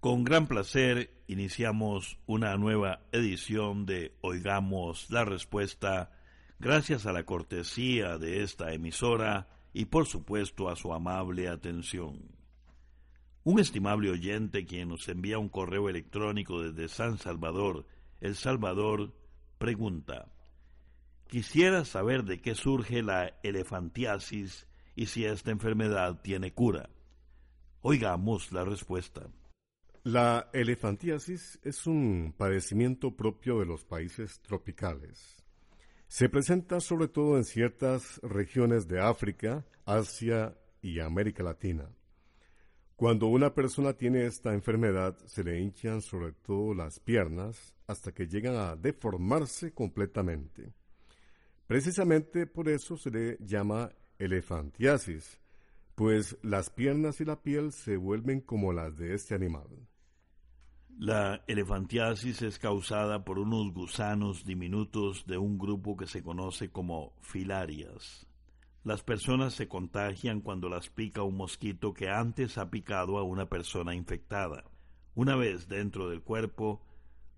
Con gran placer iniciamos una nueva edición de Oigamos la Respuesta, gracias a la cortesía de esta emisora y por supuesto a su amable atención. Un estimable oyente quien nos envía un correo electrónico desde San Salvador, El Salvador, pregunta, Quisiera saber de qué surge la elefantiasis y si esta enfermedad tiene cura. Oigamos la respuesta. La elefantiasis es un padecimiento propio de los países tropicales. Se presenta sobre todo en ciertas regiones de África, Asia y América Latina. Cuando una persona tiene esta enfermedad, se le hinchan sobre todo las piernas hasta que llegan a deformarse completamente. Precisamente por eso se le llama elefantiasis, pues las piernas y la piel se vuelven como las de este animal. La elefantiasis es causada por unos gusanos diminutos de un grupo que se conoce como filarias. Las personas se contagian cuando las pica un mosquito que antes ha picado a una persona infectada. Una vez dentro del cuerpo,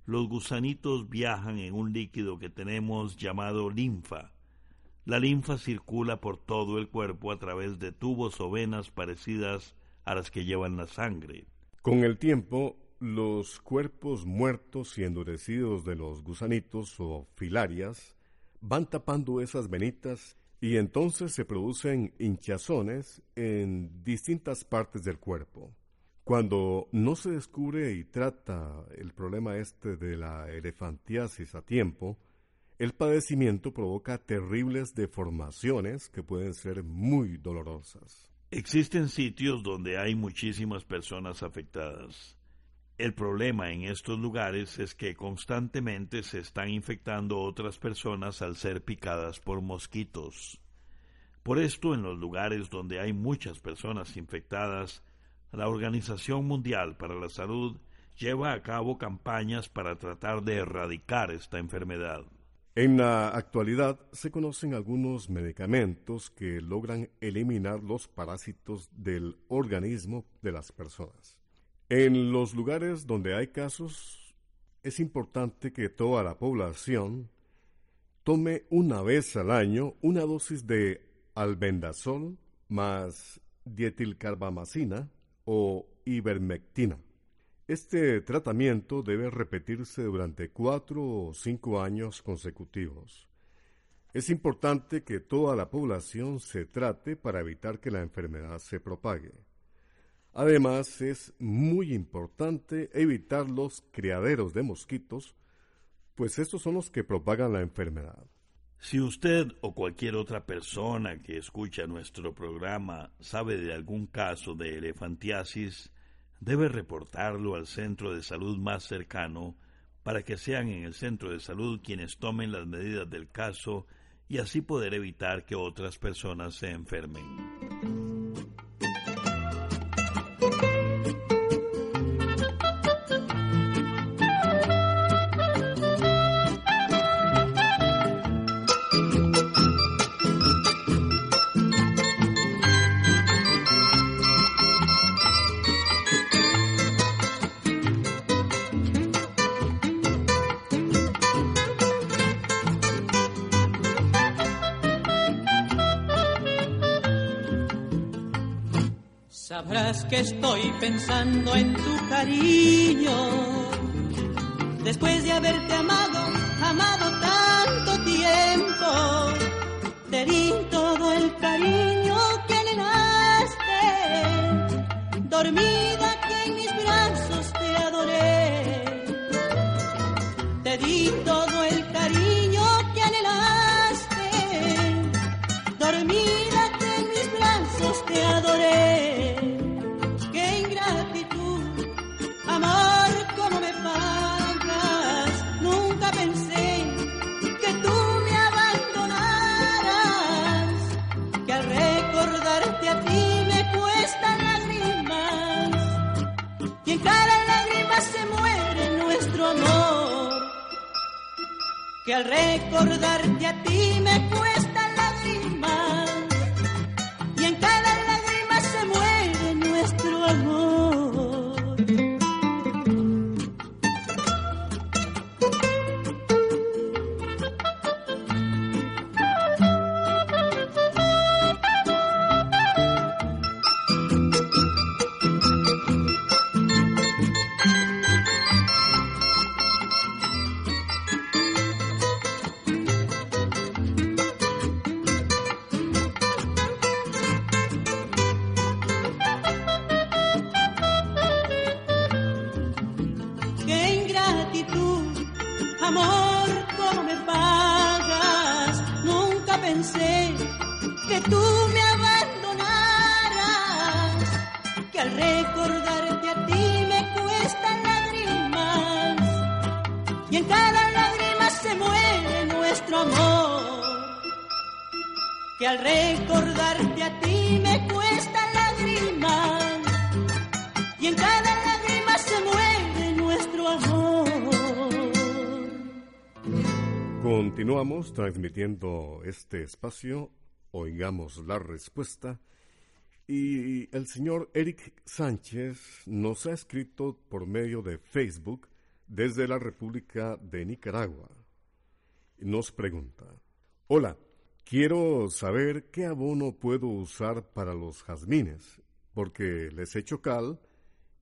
los gusanitos viajan en un líquido que tenemos llamado linfa. La linfa circula por todo el cuerpo a través de tubos o venas parecidas a las que llevan la sangre. Con el tiempo, los cuerpos muertos y endurecidos de los gusanitos o filarias van tapando esas venitas y entonces se producen hinchazones en distintas partes del cuerpo. Cuando no se descubre y trata el problema este de la elefantiasis a tiempo, el padecimiento provoca terribles deformaciones que pueden ser muy dolorosas. Existen sitios donde hay muchísimas personas afectadas. El problema en estos lugares es que constantemente se están infectando otras personas al ser picadas por mosquitos. Por esto, en los lugares donde hay muchas personas infectadas, la Organización Mundial para la Salud lleva a cabo campañas para tratar de erradicar esta enfermedad. En la actualidad se conocen algunos medicamentos que logran eliminar los parásitos del organismo de las personas. En los lugares donde hay casos es importante que toda la población tome una vez al año una dosis de albendazol más dietilcarbamacina o ivermectina. Este tratamiento debe repetirse durante cuatro o cinco años consecutivos. Es importante que toda la población se trate para evitar que la enfermedad se propague. Además, es muy importante evitar los criaderos de mosquitos, pues estos son los que propagan la enfermedad. Si usted o cualquier otra persona que escucha nuestro programa sabe de algún caso de elefantiasis, debe reportarlo al centro de salud más cercano para que sean en el centro de salud quienes tomen las medidas del caso y así poder evitar que otras personas se enfermen. Pensando en tu cariño. Después de haberte amado, amado tanto tiempo, te di todo el cariño que anhelaste. Dormida aquí en mis brazos te adoré. Te di todo Que al recordarte a ti me cuestan Continuamos transmitiendo este espacio, oigamos la respuesta, y el señor Eric Sánchez nos ha escrito por medio de Facebook desde la República de Nicaragua. Nos pregunta, hola, quiero saber qué abono puedo usar para los jazmines, porque les echo cal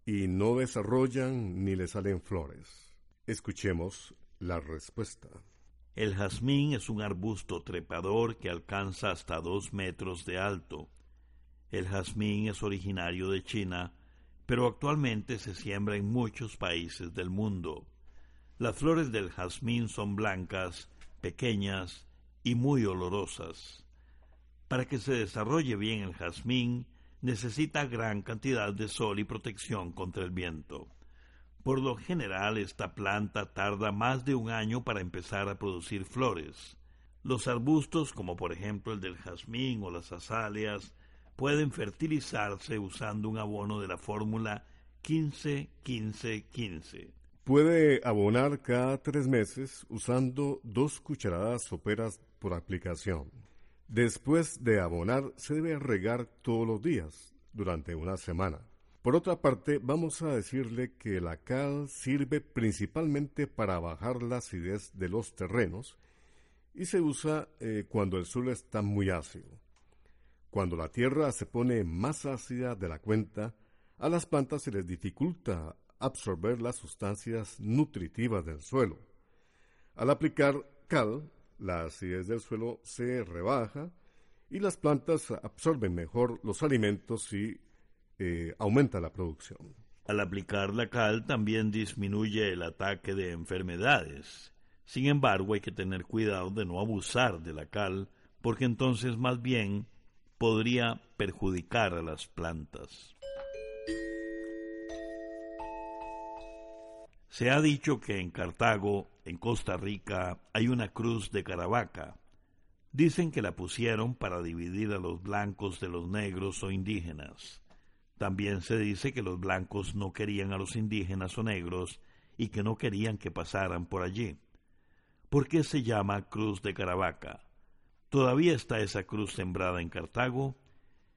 y no desarrollan ni le salen flores. Escuchemos la respuesta. El jazmín es un arbusto trepador que alcanza hasta dos metros de alto. El jazmín es originario de China, pero actualmente se siembra en muchos países del mundo. Las flores del jazmín son blancas, pequeñas y muy olorosas. Para que se desarrolle bien el jazmín, necesita gran cantidad de sol y protección contra el viento. Por lo general, esta planta tarda más de un año para empezar a producir flores. Los arbustos, como por ejemplo el del jazmín o las azaleas, pueden fertilizarse usando un abono de la fórmula 15-15-15. Puede abonar cada tres meses usando dos cucharadas soperas por aplicación. Después de abonar, se debe regar todos los días, durante una semana. Por otra parte, vamos a decirle que la cal sirve principalmente para bajar la acidez de los terrenos y se usa eh, cuando el suelo está muy ácido. Cuando la tierra se pone más ácida de la cuenta, a las plantas se les dificulta absorber las sustancias nutritivas del suelo. Al aplicar cal, la acidez del suelo se rebaja y las plantas absorben mejor los alimentos y eh, aumenta la producción. Al aplicar la cal también disminuye el ataque de enfermedades. Sin embargo, hay que tener cuidado de no abusar de la cal, porque entonces más bien podría perjudicar a las plantas. Se ha dicho que en Cartago, en Costa Rica, hay una cruz de Caravaca. Dicen que la pusieron para dividir a los blancos de los negros o indígenas. También se dice que los blancos no querían a los indígenas o negros y que no querían que pasaran por allí. ¿Por qué se llama Cruz de Caravaca? ¿Todavía está esa cruz sembrada en Cartago?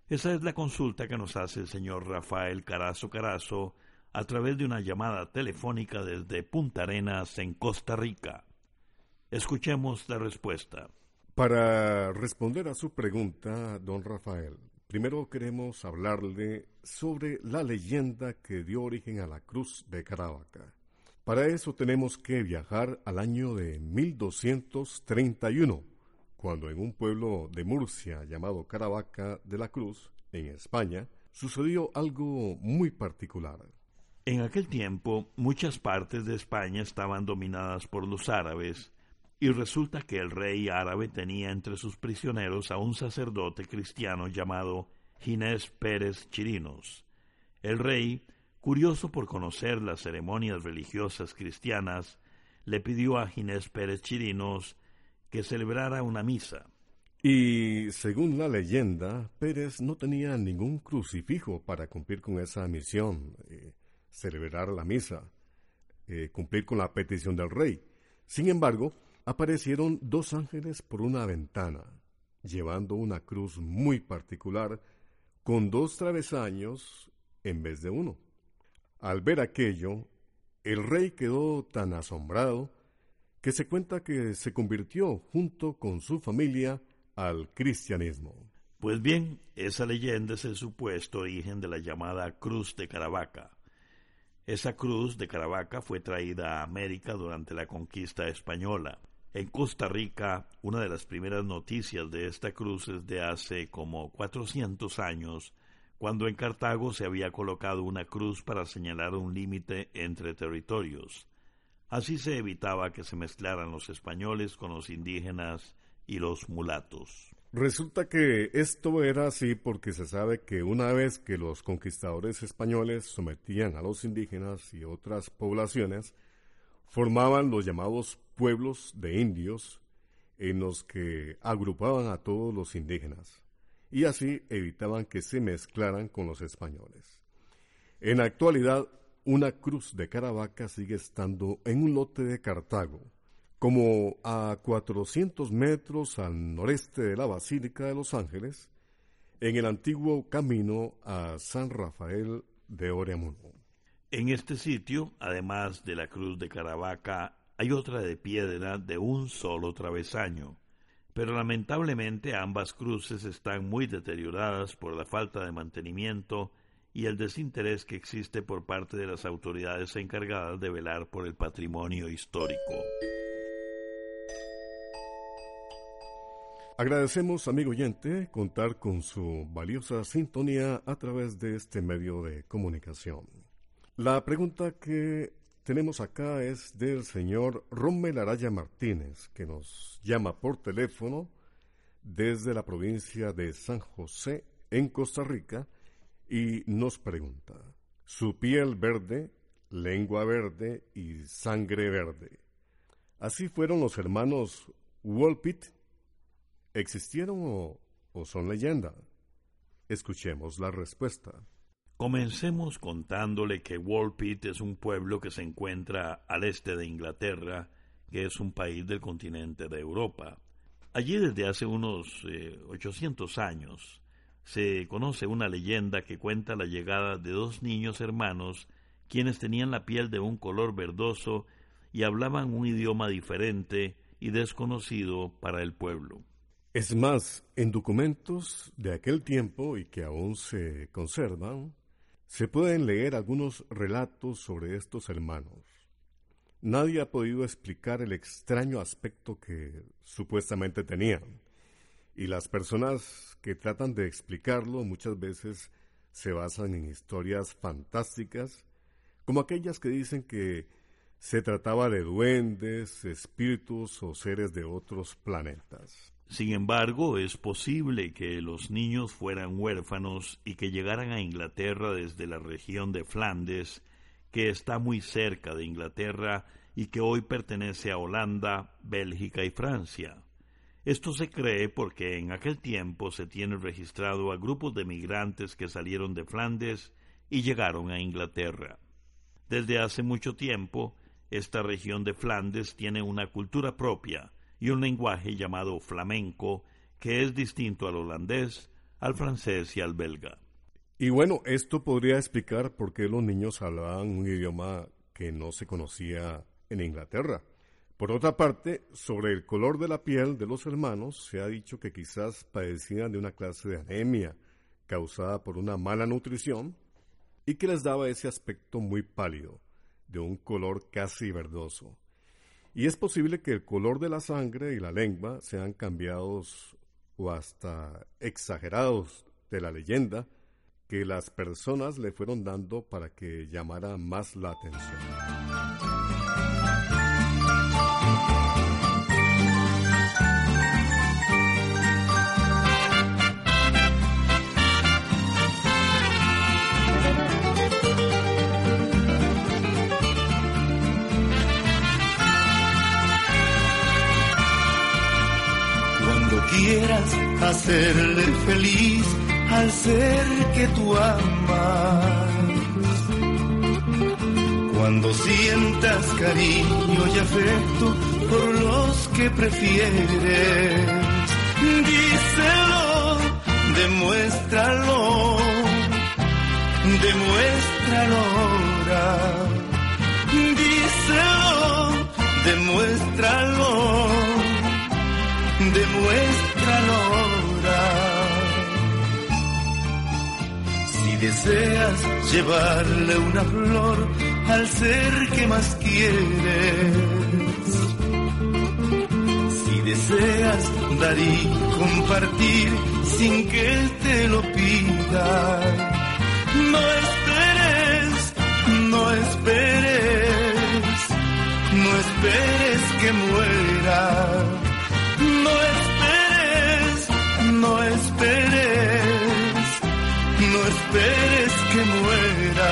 Esa es la consulta que nos hace el señor Rafael Carazo Carazo a través de una llamada telefónica desde Punta Arenas, en Costa Rica. Escuchemos la respuesta. Para responder a su pregunta, don Rafael, primero queremos hablarle sobre la leyenda que dio origen a la cruz de Caravaca. Para eso tenemos que viajar al año de 1231, cuando en un pueblo de Murcia llamado Caravaca de la Cruz, en España, sucedió algo muy particular. En aquel tiempo, muchas partes de España estaban dominadas por los árabes, y resulta que el rey árabe tenía entre sus prisioneros a un sacerdote cristiano llamado Ginés Pérez Chirinos. El rey Curioso por conocer las ceremonias religiosas cristianas, le pidió a Ginés Pérez Chirinos que celebrara una misa. Y según la leyenda, Pérez no tenía ningún crucifijo para cumplir con esa misión, eh, celebrar la misa, eh, cumplir con la petición del rey. Sin embargo, aparecieron dos ángeles por una ventana, llevando una cruz muy particular, con dos travesaños en vez de uno. Al ver aquello, el rey quedó tan asombrado que se cuenta que se convirtió junto con su familia al cristianismo. Pues bien, esa leyenda es el supuesto origen de la llamada Cruz de Caravaca. Esa cruz de Caravaca fue traída a América durante la conquista española. En Costa Rica, una de las primeras noticias de esta cruz es de hace como 400 años, cuando en Cartago se había colocado una cruz para señalar un límite entre territorios. Así se evitaba que se mezclaran los españoles con los indígenas y los mulatos. Resulta que esto era así porque se sabe que una vez que los conquistadores españoles sometían a los indígenas y otras poblaciones, formaban los llamados pueblos de indios en los que agrupaban a todos los indígenas y así evitaban que se mezclaran con los españoles. En la actualidad, una cruz de Caravaca sigue estando en un lote de Cartago, como a 400 metros al noreste de la Basílica de los Ángeles, en el antiguo camino a San Rafael de Oreamuno. En este sitio, además de la cruz de Caravaca, hay otra de piedra de un solo travesaño, pero lamentablemente ambas cruces están muy deterioradas por la falta de mantenimiento y el desinterés que existe por parte de las autoridades encargadas de velar por el patrimonio histórico. Agradecemos, amigo oyente, contar con su valiosa sintonía a través de este medio de comunicación. La pregunta que tenemos acá es del señor Rommel Araya Martínez, que nos llama por teléfono desde la provincia de San José, en Costa Rica, y nos pregunta, su piel verde, lengua verde y sangre verde. Así fueron los hermanos Wolpit. ¿Existieron o, o son leyenda? Escuchemos la respuesta. Comencemos contándole que Walpit es un pueblo que se encuentra al este de Inglaterra, que es un país del continente de Europa. Allí desde hace unos 800 eh, años se conoce una leyenda que cuenta la llegada de dos niños hermanos quienes tenían la piel de un color verdoso y hablaban un idioma diferente y desconocido para el pueblo. Es más, en documentos de aquel tiempo y que aún se conservan, se pueden leer algunos relatos sobre estos hermanos. Nadie ha podido explicar el extraño aspecto que supuestamente tenían, y las personas que tratan de explicarlo muchas veces se basan en historias fantásticas, como aquellas que dicen que se trataba de duendes, espíritus o seres de otros planetas. Sin embargo, es posible que los niños fueran huérfanos y que llegaran a Inglaterra desde la región de Flandes, que está muy cerca de Inglaterra y que hoy pertenece a Holanda, Bélgica y Francia. Esto se cree porque en aquel tiempo se tiene registrado a grupos de migrantes que salieron de Flandes y llegaron a Inglaterra. Desde hace mucho tiempo, esta región de Flandes tiene una cultura propia, y un lenguaje llamado flamenco que es distinto al holandés, al francés y al belga. Y bueno, esto podría explicar por qué los niños hablaban un idioma que no se conocía en Inglaterra. Por otra parte, sobre el color de la piel de los hermanos, se ha dicho que quizás padecían de una clase de anemia causada por una mala nutrición y que les daba ese aspecto muy pálido, de un color casi verdoso. Y es posible que el color de la sangre y la lengua sean cambiados o hasta exagerados de la leyenda que las personas le fueron dando para que llamara más la atención. Hacerle feliz al ser que tú amas. Cuando sientas cariño y afecto por los que prefieres, díselo, demuéstralo, demuéstralo ahora. Díselo, demuéstralo demuéstralo Si deseas llevarle una flor al ser que más quieres, si deseas dar y compartir sin que él te lo pida, no esperes, no esperes, no esperes que muera esperes que muera.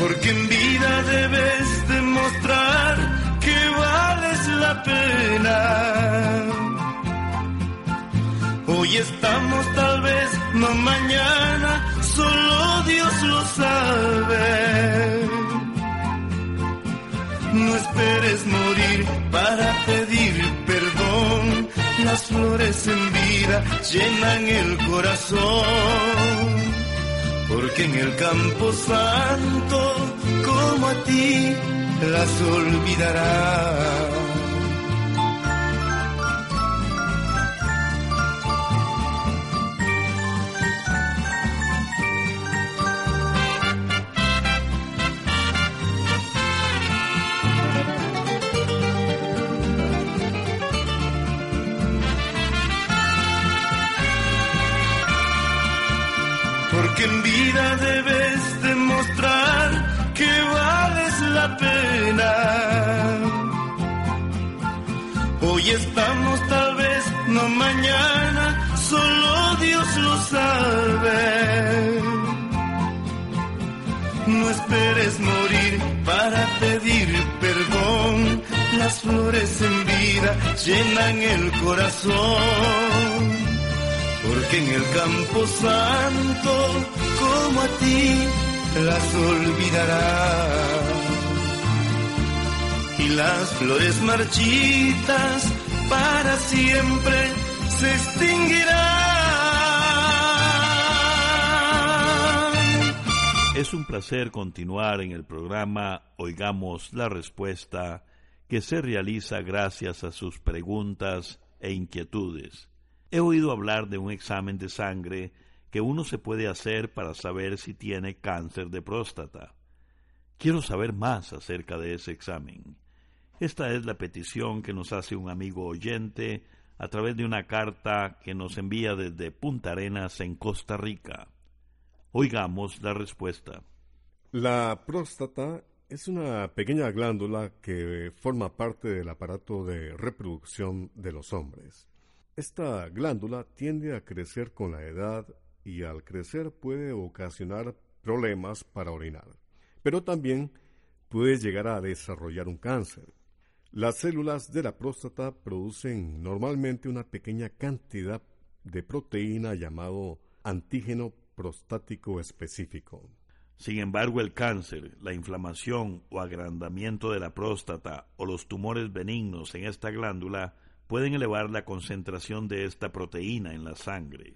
Porque en vida debes demostrar que vales la pena. Hoy estamos tal vez, no mañana, solo Dios lo sabe. No esperes morir para pedir perdón. Las flores en vida llenan el corazón. Porque en el campo santo, como a ti, las olvidarás. No esperes morir para pedir perdón. Las flores en vida llenan el corazón porque en el campo santo, como a ti, las olvidará. Y las flores marchitas para siempre se extinguirán. Es un placer continuar en el programa Oigamos la Respuesta que se realiza gracias a sus preguntas e inquietudes. He oído hablar de un examen de sangre que uno se puede hacer para saber si tiene cáncer de próstata. Quiero saber más acerca de ese examen. Esta es la petición que nos hace un amigo oyente a través de una carta que nos envía desde Punta Arenas en Costa Rica. Oigamos la respuesta. La próstata es una pequeña glándula que forma parte del aparato de reproducción de los hombres. Esta glándula tiende a crecer con la edad y al crecer puede ocasionar problemas para orinar, pero también puede llegar a desarrollar un cáncer. Las células de la próstata producen normalmente una pequeña cantidad de proteína llamado antígeno prostático específico. Sin embargo, el cáncer, la inflamación o agrandamiento de la próstata o los tumores benignos en esta glándula pueden elevar la concentración de esta proteína en la sangre.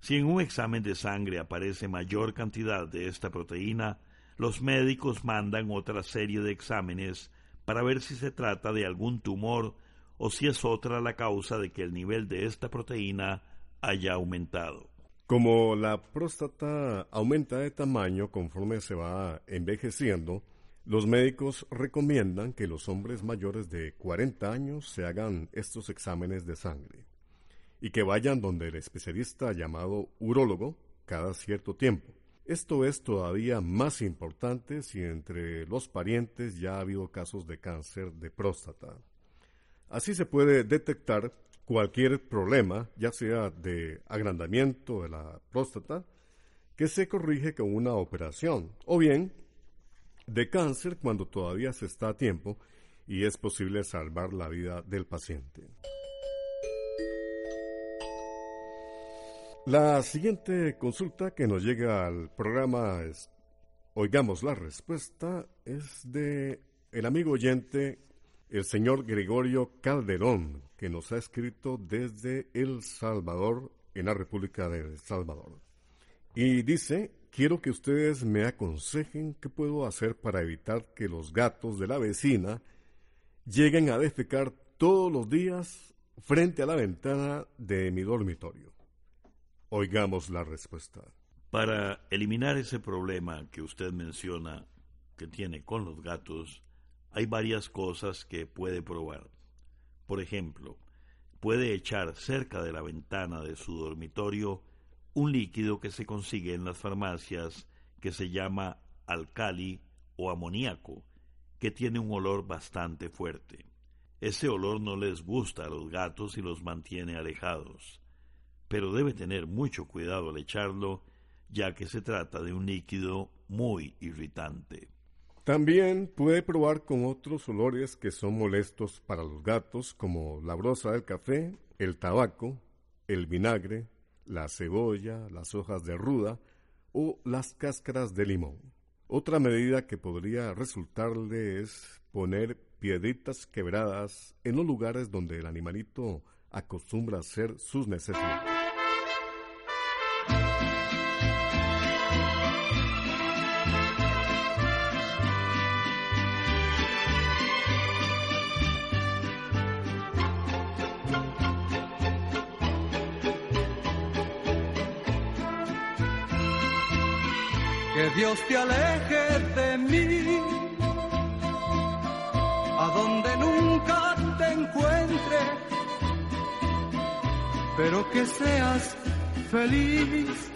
Si en un examen de sangre aparece mayor cantidad de esta proteína, los médicos mandan otra serie de exámenes para ver si se trata de algún tumor o si es otra la causa de que el nivel de esta proteína haya aumentado. Como la próstata aumenta de tamaño conforme se va envejeciendo, los médicos recomiendan que los hombres mayores de 40 años se hagan estos exámenes de sangre y que vayan donde el especialista llamado urólogo cada cierto tiempo. Esto es todavía más importante si entre los parientes ya ha habido casos de cáncer de próstata. Así se puede detectar cualquier problema, ya sea de agrandamiento de la próstata, que se corrige con una operación, o bien de cáncer cuando todavía se está a tiempo y es posible salvar la vida del paciente. La siguiente consulta que nos llega al programa es, oigamos la respuesta, es de el amigo oyente, el señor Gregorio Calderón, que nos ha escrito desde El Salvador, en la República de El Salvador. Y dice, quiero que ustedes me aconsejen qué puedo hacer para evitar que los gatos de la vecina lleguen a defecar todos los días frente a la ventana de mi dormitorio. Oigamos la respuesta. Para eliminar ese problema que usted menciona que tiene con los gatos, hay varias cosas que puede probar. Por ejemplo, puede echar cerca de la ventana de su dormitorio un líquido que se consigue en las farmacias que se llama alcali o amoníaco, que tiene un olor bastante fuerte. Ese olor no les gusta a los gatos y los mantiene alejados pero debe tener mucho cuidado al echarlo, ya que se trata de un líquido muy irritante. También puede probar con otros olores que son molestos para los gatos, como la brosa del café, el tabaco, el vinagre, la cebolla, las hojas de ruda o las cáscaras de limón. Otra medida que podría resultarle es poner piedritas quebradas en los lugares donde el animalito acostumbra hacer sus necesidades. Te aleje de mí, a donde nunca te encuentre, pero que seas feliz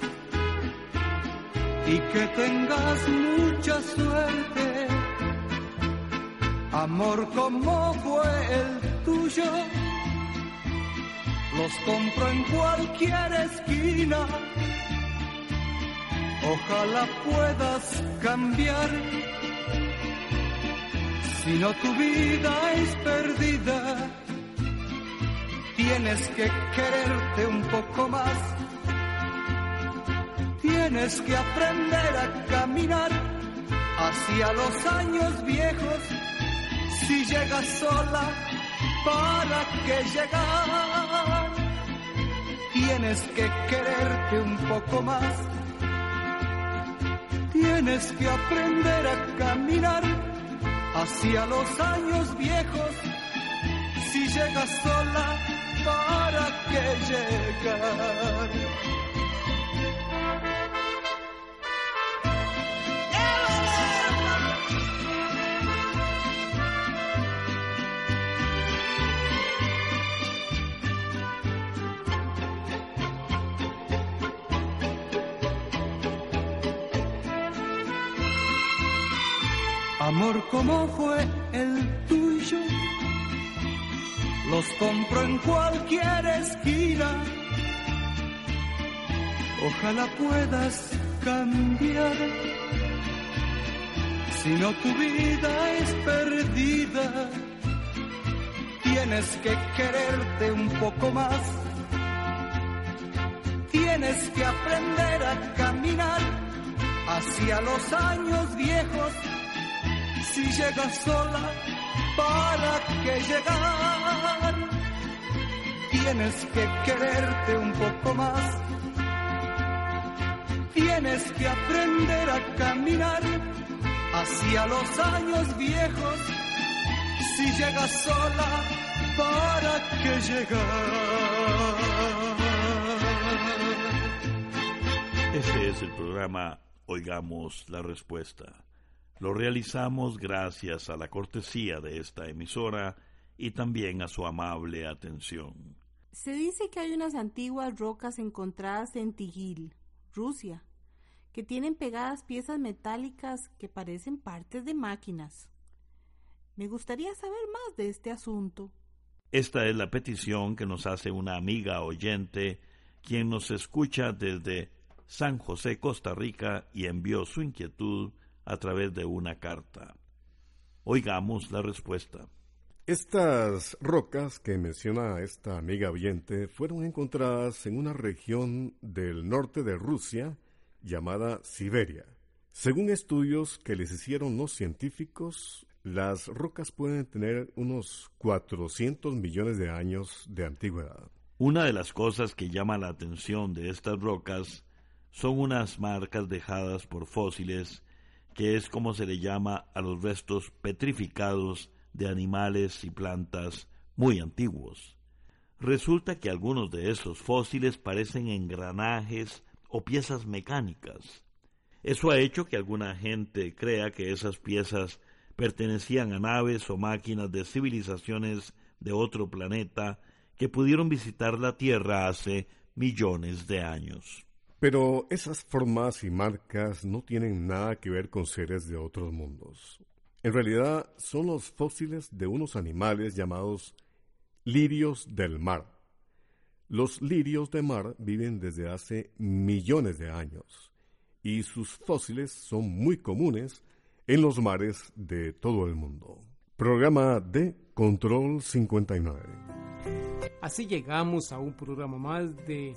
y que tengas mucha suerte. Amor como fue el tuyo, los compro en cualquier esquina Ojalá puedas cambiar. Si no tu vida es perdida, tienes que quererte un poco más. Tienes que aprender a caminar hacia los años viejos. Si llegas sola, ¿para qué llegar? Tienes que quererte un poco más Tienes que aprender a caminar hacia los años viejos. Si llegas sola, ¿para qué llegar? Amor como fue el tuyo, los compro en cualquier esquina. Ojalá puedas cambiar, si no tu vida es perdida, tienes que quererte un poco más. Tienes que aprender a caminar hacia los años viejos si llegas sola, ¿para qué llegar? Tienes que quererte un poco más. Tienes que aprender a caminar hacia los años viejos. Si llegas sola, ¿para qué llegar? Este es el programa Oigamos la Respuesta. Lo realizamos gracias a la cortesía de esta emisora y también a su amable atención. Se dice que hay unas antiguas rocas encontradas en Tigil, Rusia, que tienen pegadas piezas metálicas que parecen partes de máquinas. Me gustaría saber más de este asunto. Esta es la petición que nos hace una amiga oyente, quien nos escucha desde San José, Costa Rica, y envió su inquietud a través de una carta. Oigamos la respuesta. Estas rocas que menciona esta amiga oyente fueron encontradas en una región del norte de Rusia llamada Siberia. Según estudios que les hicieron los científicos, las rocas pueden tener unos 400 millones de años de antigüedad. Una de las cosas que llama la atención de estas rocas son unas marcas dejadas por fósiles, que es como se le llama a los restos petrificados de animales y plantas muy antiguos. Resulta que algunos de esos fósiles parecen engranajes o piezas mecánicas. Eso ha hecho que alguna gente crea que esas piezas pertenecían a naves o máquinas de civilizaciones de otro planeta que pudieron visitar la Tierra hace millones de años. Pero esas formas y marcas no tienen nada que ver con seres de otros mundos. En realidad son los fósiles de unos animales llamados lirios del mar. Los lirios de mar viven desde hace millones de años y sus fósiles son muy comunes en los mares de todo el mundo. Programa de Control 59. Así llegamos a un programa más de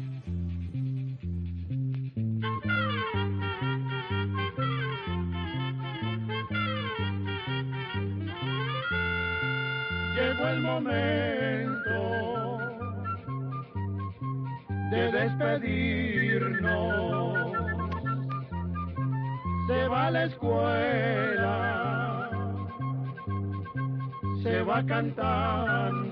Va cantando